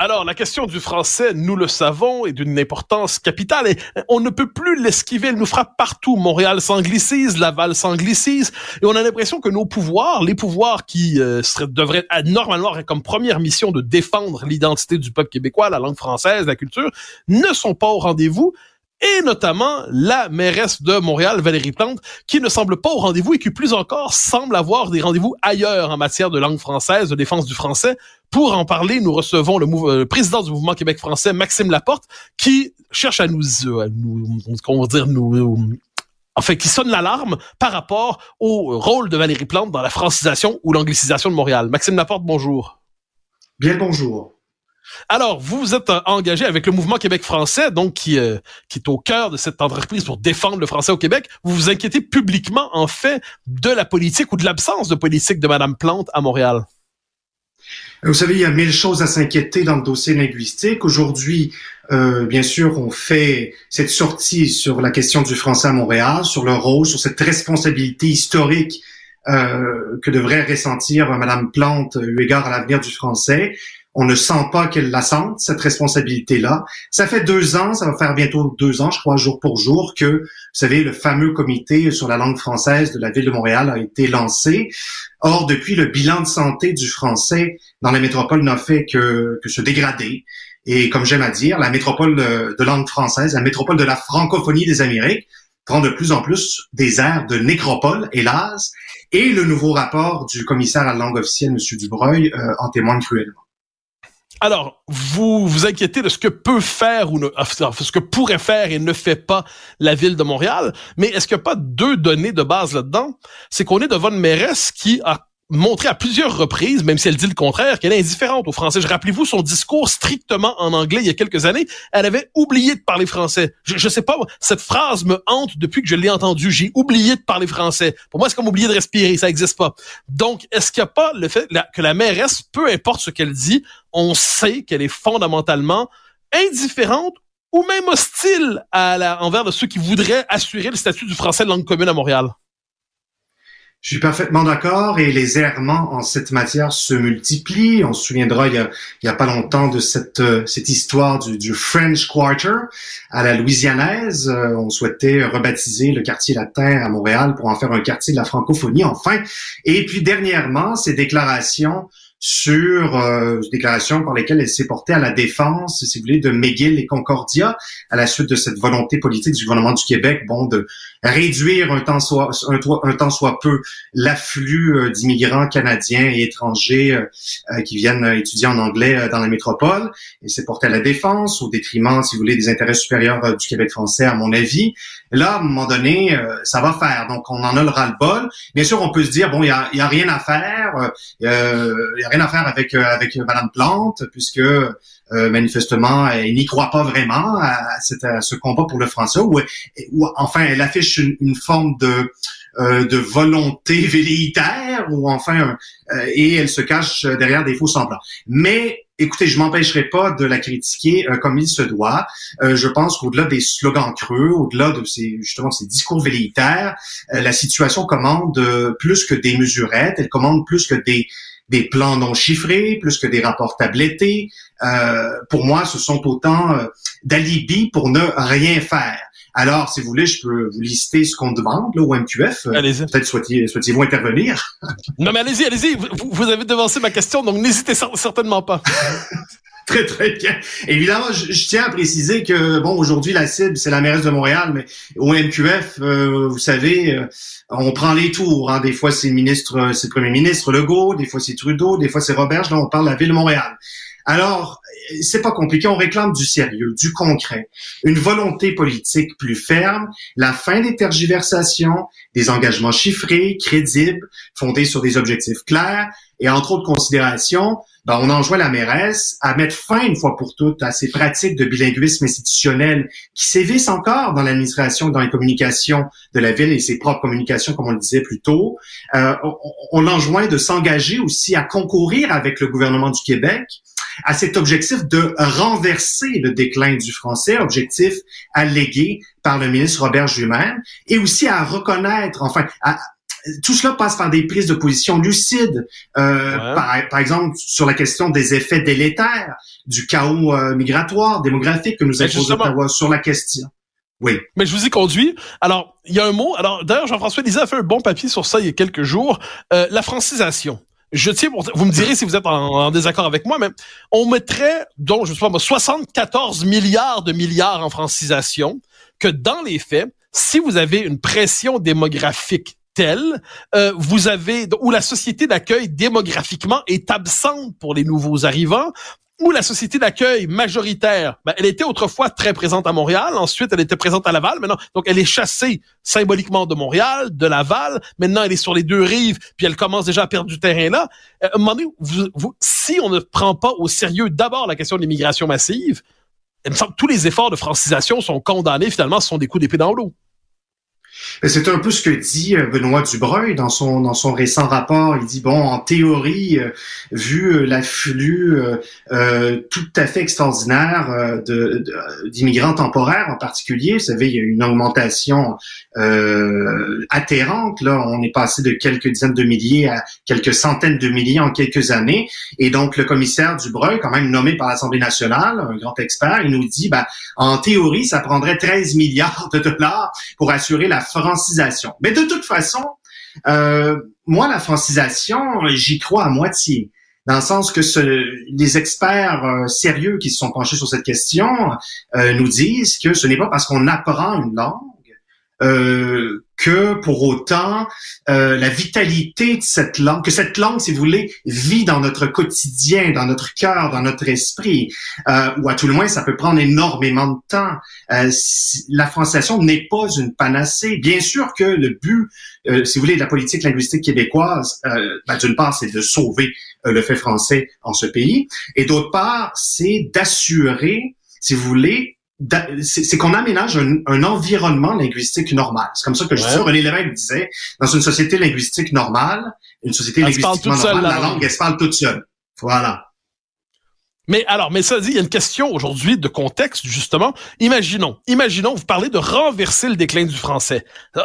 Alors, la question du français, nous le savons, est d'une importance capitale et on ne peut plus l'esquiver. Elle nous frappe partout. Montréal s'anglicise, Laval s'anglicise et on a l'impression que nos pouvoirs, les pouvoirs qui euh, devraient normalement avoir comme première mission de défendre l'identité du peuple québécois, la langue française, la culture, ne sont pas au rendez-vous et notamment la mairesse de Montréal, Valérie Plante, qui ne semble pas au rendez-vous et qui plus encore semble avoir des rendez-vous ailleurs en matière de langue française, de défense du français. Pour en parler, nous recevons le, euh, président du mouvement Québec français, Maxime Laporte, qui cherche à nous, euh, à nous comment dire, nous, enfin, qui sonne l'alarme par rapport au rôle de Valérie Plante dans la francisation ou l'anglicisation de Montréal. Maxime Laporte, bonjour. Bien bonjour. Alors, vous êtes euh, engagé avec le mouvement Québec français, donc qui, euh, qui est au cœur de cette entreprise pour défendre le français au Québec. Vous vous inquiétez publiquement, en fait, de la politique ou de l'absence de politique de Madame Plante à Montréal? Vous savez, il y a mille choses à s'inquiéter dans le dossier linguistique. Aujourd'hui, euh, bien sûr, on fait cette sortie sur la question du français à Montréal, sur le rôle, sur cette responsabilité historique euh, que devrait ressentir Madame Plante eu égard à l'avenir du français on ne sent pas qu'elle la sente, cette responsabilité-là. Ça fait deux ans, ça va faire bientôt deux ans, je crois, jour pour jour, que, vous savez, le fameux comité sur la langue française de la ville de Montréal a été lancé. Or, depuis, le bilan de santé du français dans la métropole n'a fait que, que se dégrader. Et comme j'aime à dire, la métropole de langue française, la métropole de la francophonie des Amériques, prend de plus en plus des airs de nécropole, hélas, et le nouveau rapport du commissaire à la langue officielle, M. Dubreuil, euh, en témoigne cruellement. Alors, vous vous inquiétez de ce que peut faire ou ne, ce que pourrait faire et ne fait pas la ville de Montréal, mais est-ce qu'il n'y a pas deux données de base là-dedans? C'est qu'on est devant une mairesse qui a montré à plusieurs reprises, même si elle dit le contraire, qu'elle est indifférente aux Français. Je rappelez-vous son discours strictement en anglais il y a quelques années. Elle avait oublié de parler français. Je, je sais pas, cette phrase me hante depuis que je l'ai entendue. J'ai oublié de parler français. Pour moi, c'est comme oublier de respirer. Ça n'existe pas. Donc, est-ce qu'il n'y a pas le fait que la mairesse, peu importe ce qu'elle dit, on sait qu'elle est fondamentalement indifférente ou même hostile à la, envers de ceux qui voudraient assurer le statut du français de langue commune à Montréal? Je suis parfaitement d'accord et les errements en cette matière se multiplient. On se souviendra il y a, pas longtemps de cette, euh, cette histoire du, du French Quarter à la Louisianaise. Euh, on souhaitait rebaptiser le quartier latin à Montréal pour en faire un quartier de la francophonie enfin. Et puis dernièrement, ces déclarations sur euh, déclarations par lesquelles elle s'est portée à la défense, si vous voulez, de McGill et Concordia à la suite de cette volonté politique du gouvernement du Québec, bon, de réduire un temps soit un, temps soit peu l'afflux euh, d'immigrants canadiens et étrangers euh, euh, qui viennent étudier en anglais dans la métropole. Et s'est porté à la défense au détriment, si vous voulez, des intérêts supérieurs du Québec français, à mon avis. Là, à un moment donné, ça va faire. Donc, on en a le ras-le-bol. Bien sûr, on peut se dire, bon, il y a, y a, rien à faire. Y rien à faire avec avec Madame Plante, puisque euh, manifestement, elle n'y croit pas vraiment à, ce combat pour le français, ou, enfin, elle affiche une, forme de euh, de volonté velléitaire, ou enfin, euh, et elle se cache derrière des faux semblants. Mais écoutez, je m'empêcherai pas de la critiquer comme il se doit. je pense qu'au-delà des slogans creux, au-delà de ces justement ces discours velléitaires, la situation commande plus que des mesurettes, elle commande plus que des des plans non chiffrés, plus que des rapports tablettés. Euh, pour moi, ce sont autant euh, d'alibis pour ne rien faire. Alors, si vous voulez, je peux vous lister ce qu'on demande là, au MQF. Euh, allez-y. Peut-être souhaitiez-vous intervenir? non, mais allez-y, allez-y. Vous, vous, avez devancé ma question, donc n'hésitez certainement pas. très, très bien. Évidemment, je, tiens à préciser que, bon, aujourd'hui, la cible, c'est la mairesse de Montréal, mais au MQF, euh, vous savez, euh, on prend les tours. Hein. Des fois, c'est le ministre, c'est le premier ministre Legault, des fois, c'est Trudeau, des fois, c'est Roberge. Là, on parle de la ville de Montréal. Alors, c'est pas compliqué. On réclame du sérieux, du concret, une volonté politique plus ferme, la fin des tergiversations, des engagements chiffrés, crédibles, fondés sur des objectifs clairs et entre autres considérations, ben, on enjoint la mairesse à mettre fin une fois pour toutes à ces pratiques de bilinguisme institutionnel qui sévissent encore dans l'administration, dans les communications de la ville et ses propres communications, comme on le disait plus tôt. Euh, on, on l'enjoint de s'engager aussi à concourir avec le gouvernement du Québec à cet objectif de renverser le déclin du français, objectif allégué par le ministre Robert lui-même, et aussi à reconnaître, enfin, à, tout cela passe par des prises de position lucides. Euh, par, exemple, sur la question des effets délétères du chaos euh, migratoire, démographique que nous impose Ottawa sur la question. Oui. Mais je vous y conduis. Alors, il y a un mot. Alors, d'ailleurs, Jean-François Lisée a fait un bon papier sur ça il y a quelques jours. Euh, la francisation. Je tiens vous me direz si vous êtes en, désaccord avec moi, mais on mettrait, donc, je sais pas 74 milliards de milliards en francisation, que dans les faits, si vous avez une pression démographique telle, euh, vous avez où la société d'accueil démographiquement est absente pour les nouveaux arrivants, où la société d'accueil majoritaire, ben, elle était autrefois très présente à Montréal, ensuite elle était présente à Laval, maintenant donc elle est chassée symboliquement de Montréal, de Laval, maintenant elle est sur les deux rives, puis elle commence déjà à perdre du terrain là. Euh, à un moment donné, si on ne prend pas au sérieux d'abord la question de l'immigration massive, il me semble que tous les efforts de francisation sont condamnés finalement, ce sont des coups d'épée dans l'eau. C'est un peu ce que dit euh, Benoît Dubreuil dans son dans son récent rapport. Il dit bon, en théorie, euh, vu euh, l'afflux euh, tout à fait extraordinaire de d'immigrants temporaires en particulier, vous savez, il y a une augmentation euh, atterrante. Là, on est passé de quelques dizaines de milliers à quelques centaines de milliers en quelques années. Et donc, le commissaire Dubreuil, quand même nommé par l'Assemblée nationale, un grand expert, il nous dit, ben, en théorie, ça prendrait 13 milliards de dollars pour assurer la Mais de toute façon, euh, moi, la francisation, j'y crois à moitié. Dans le sens que ce, les experts euh, sérieux qui se sont penchés sur cette question euh, nous disent que ce n'est pas parce qu'on apprend une langue euh, que pour autant euh, la vitalité de cette langue, que cette langue, si vous voulez, vit dans notre quotidien, dans notre cœur, dans notre esprit, euh, ou à tout le moins, ça peut prendre énormément de temps. Euh, la francisation n'est pas une panacée. Bien sûr que le but, euh, si vous voulez, de la politique linguistique québécoise, ben, d'une part, c'est de sauver le fait français en ce pays, et d'autre part, c'est d'assurer, si vous voulez, c'est qu'on aménage un, environnement linguistique normal. C'est comme ça que je dis. René Lévesque disait, dans une société linguistique normale, une société linguistiquement normale, la langue, elle se parle toute seule. Voilà. Mais alors, mais ça dit, il y a une question aujourd'hui de contexte, justement. Imaginons, imaginons, vous parlez de renverser le déclin du français. Euh,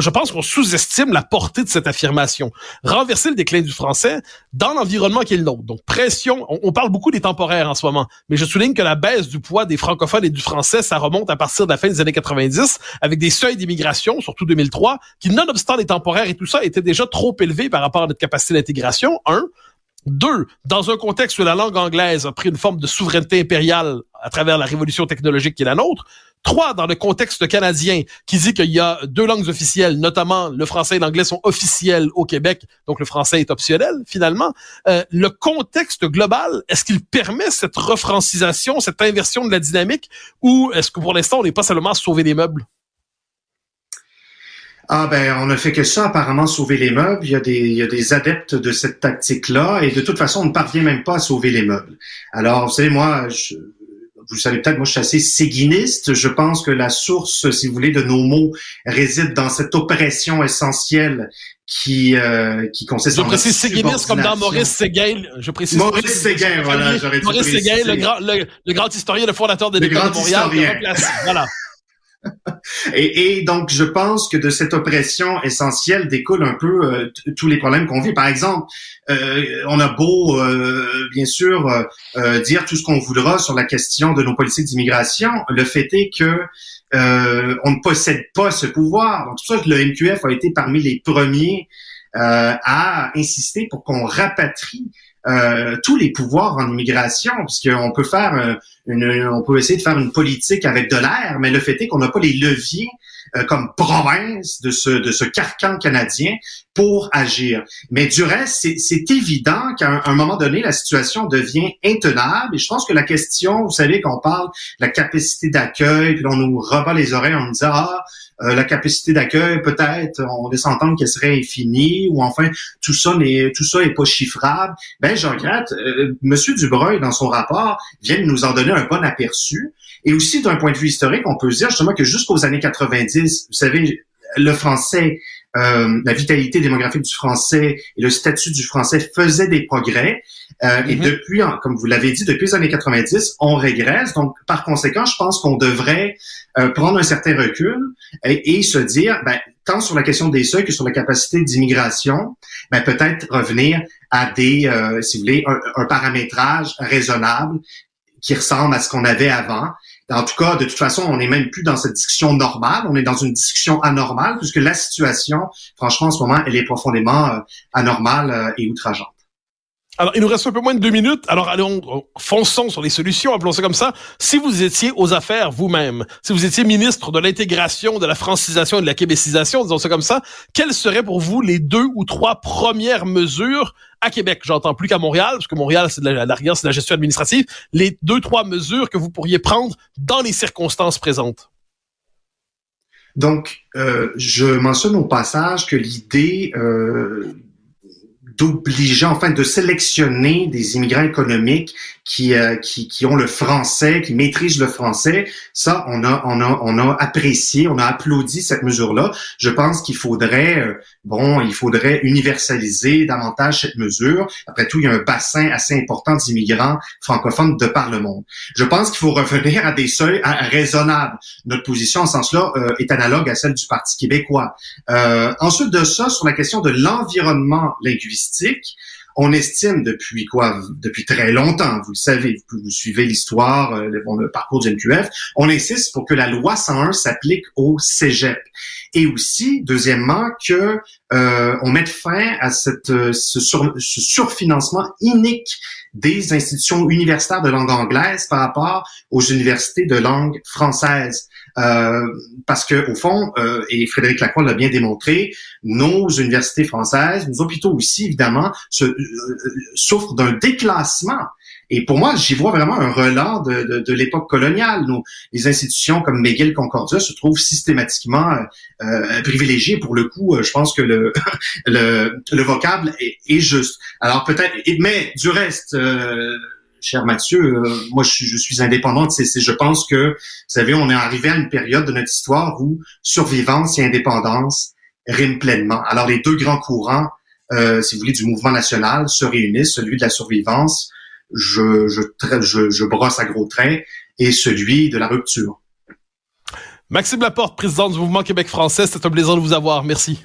je pense qu'on sous-estime la portée de cette affirmation. Renverser le déclin du français dans l'environnement qui est le nôtre. Donc, pression, on, parle beaucoup des temporaires en ce moment, mais je souligne que la baisse du poids des francophones et du français, ça remonte à partir de la fin des années 90, avec des seuils d'immigration, surtout 2003, qui, nonobstant les temporaires et tout ça, étaient déjà trop élevés par rapport à notre capacité d'intégration, un. Deux, dans un contexte où la langue anglaise a pris une forme de souveraineté impériale à travers la révolution technologique qui est la nôtre. Trois, dans le contexte canadien qui dit qu'il y a deux langues officielles, notamment le français et l'anglais sont officiels au Québec, donc le français est optionnel finalement. Euh, le contexte global, est-ce qu'il permet cette refrancisation, cette inversion de la dynamique, ou est-ce que pour l'instant on n'est pas seulement à sauver des meubles? Ah ben, on ne fait que ça, apparemment, sauver les meubles. Il y a des, il y a des adeptes de cette tactique-là, et de toute façon, on ne parvient même pas à sauver les meubles. Alors, vous savez, moi, je, vous savez peut-être, moi, je suis assez séguiniste. Je pense que la source, si vous voulez, de nos mots réside dans cette oppression essentielle qui euh, qui consiste je précise séguiniste comme dans Maurice Séguin je précise Maurice Séguin voilà j'aurais dû Maurice Séguin le grand le, grand historien le fondateur de l'école de Montréal voilà et, donc, je pense que de cette oppression essentielle découle un peu euh, tous les problèmes qu'on vit. Par exemple, euh, on a beau, euh, bien sûr, dire tout ce qu'on voudra sur la question de nos politiques d'immigration, le fait est que on ne possède pas ce pouvoir. Donc, c'est pour ça que le MQF a été parmi les premiers à insister pour qu'on rapatrie euh, tous les pouvoirs en immigration, puisqu'on peut faire euh, une, on peut essayer de faire une politique avec de l'air, mais le fait est qu'on n'a pas les leviers euh, comme province de ce de ce carcan canadien pour agir. Mais du reste, c'est évident qu'à un, moment donné, la situation devient intenable. Et je pense que la question, vous savez, qu'on parle de la capacité d'accueil, puis on nous rebat les oreilles en nous disant ah euh, la capacité d'accueil, peut-être, on laisse entendre qu'elle serait infinie, ou enfin, tout ça n'est, tout ça est pas chiffrable. Ben, je regrette. Euh, Monsieur Dubreuil, dans son rapport, vient de nous en donner un bon aperçu. Et aussi, d'un point de vue historique, on peut dire justement que jusqu'aux années 90, vous savez, le français la vitalité démographique du français et le statut du français faisaient des progrès. Et mm-hmm. depuis, comme vous l'avez dit, depuis les années 90, on régresse. Donc, par conséquent, je pense qu'on devrait prendre un certain recul et, et se dire, ben, tant sur la question des seuils que sur la capacité d'immigration, ben, peut-être revenir à des, euh, si vous voulez, un, paramétrage raisonnable qui ressemble à ce qu'on avait avant. En tout cas, de toute façon, on n'est même plus dans cette discussion normale, on est dans une discussion anormale, puisque la situation, franchement, en ce moment, elle est profondément euh, anormale euh, et outrageante. Alors, il nous reste un peu moins de deux minutes. Alors, allons, fonçons sur les solutions, appelons ça comme ça. Si vous étiez aux affaires vous-même, si vous étiez ministre de l'intégration, de la francisation et de la québécisation, disons ça comme ça, quelles seraient pour vous les deux ou trois premières mesures à Québec? J'entends plus qu'à Montréal, parce que Montréal, c'est de la, la c'est la gestion administrative. Les deux, trois mesures que vous pourriez prendre dans les circonstances présentes. Donc, euh, je mentionne au passage que l'idée euh, d'obliger, enfin, de sélectionner des immigrants économiques qui, euh, qui, qui, ont le français, qui maîtrisent le français. Ça, on a, on a, on a apprécié, on a applaudi cette mesure-là. Je pense qu'il faudrait, euh, bon, il faudrait universaliser davantage cette mesure. Après tout, il y a un bassin assez important d'immigrants francophones de par le monde. Je pense qu'il faut revenir à des seuils raisonnables. Notre position en ce sens-là euh, est analogue à celle du Parti québécois. ensuite de ça, sur la question de l'environnement linguistique, on estime depuis quoi? Depuis très longtemps, vous le savez, vous, vous suivez l'histoire, euh, le, parcours du MQF, on insiste pour que la loi 101 s'applique au cégep. Et aussi, deuxièmement, que euh, on mette fin à euh, ce, ce surfinancement inique des institutions universitaires de langue anglaise par rapport aux universités de langue française. Euh, parce que au fond, et Frédéric Lacroix l'a bien démontré, nos universités françaises, nos hôpitaux aussi évidemment, souffrent d'un déclassement. Et pour moi, j'y vois vraiment un relent de, de, de l'époque coloniale. Nos, les institutions comme McGill Concordia se trouvent systématiquement euh, privilégiées. Pour le coup, je pense que le, le, le vocable est, est, juste. Alors peut-être, mais du reste, euh, cher Mathieu, euh, moi je suis, je suis indépendante. C'est, je pense que, vous savez, on est arrivé à une période de notre histoire où survivance et indépendance riment pleinement. Alors les deux grands courants, euh, si vous voulez, du mouvement national se réunissent, celui de la survivance, je, brosse à gros traits, et celui de la rupture. Maxime Laporte, président du mouvement Québec français, c'est un plaisir de vous avoir. Merci.